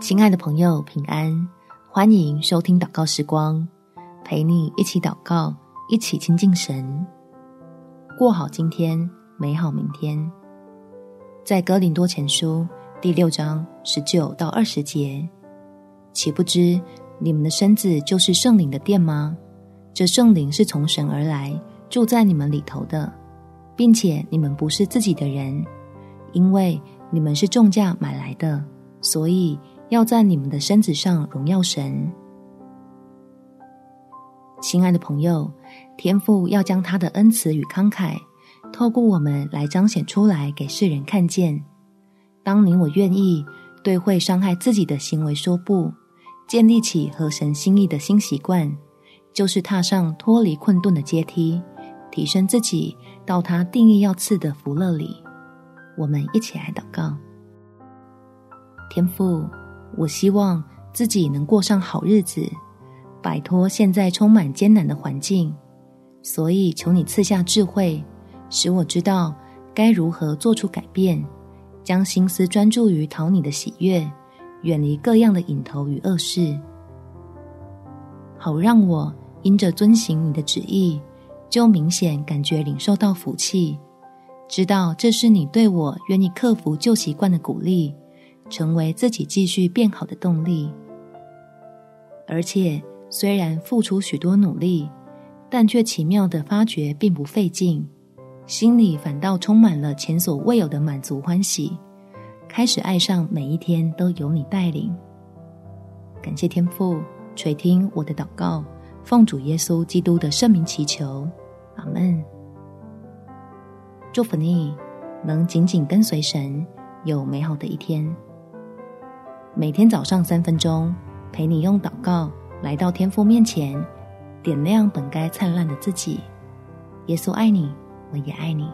亲爱的朋友，平安！欢迎收听祷告时光，陪你一起祷告，一起亲近神，过好今天，美好明天。在哥林多前书第六章十九到二十节，岂不知你们的身子就是圣灵的殿吗？这圣灵是从神而来，住在你们里头的，并且你们不是自己的人，因为你们是重价买来的，所以。要在你们的身子上荣耀神，亲爱的朋友，天父要将他的恩慈与慷慨，透过我们来彰显出来给世人看见。当你我愿意对会伤害自己的行为说不，建立起合神心意的新习惯，就是踏上脱离困顿的阶梯，提升自己到他定义要赐的福乐里。我们一起来祷告，天父。我希望自己能过上好日子，摆脱现在充满艰难的环境，所以求你赐下智慧，使我知道该如何做出改变，将心思专注于讨你的喜悦，远离各样的瘾头与恶事，好让我因着遵行你的旨意，就明显感觉领受到福气，知道这是你对我愿意克服旧习惯的鼓励。成为自己继续变好的动力，而且虽然付出许多努力，但却奇妙的发觉并不费劲，心里反倒充满了前所未有的满足欢喜，开始爱上每一天都有你带领。感谢天父垂听我的祷告，奉主耶稣基督的圣名祈求，阿门。祝福你能紧紧跟随神，有美好的一天。每天早上三分钟，陪你用祷告来到天父面前，点亮本该灿烂的自己。耶稣爱你，我也爱你。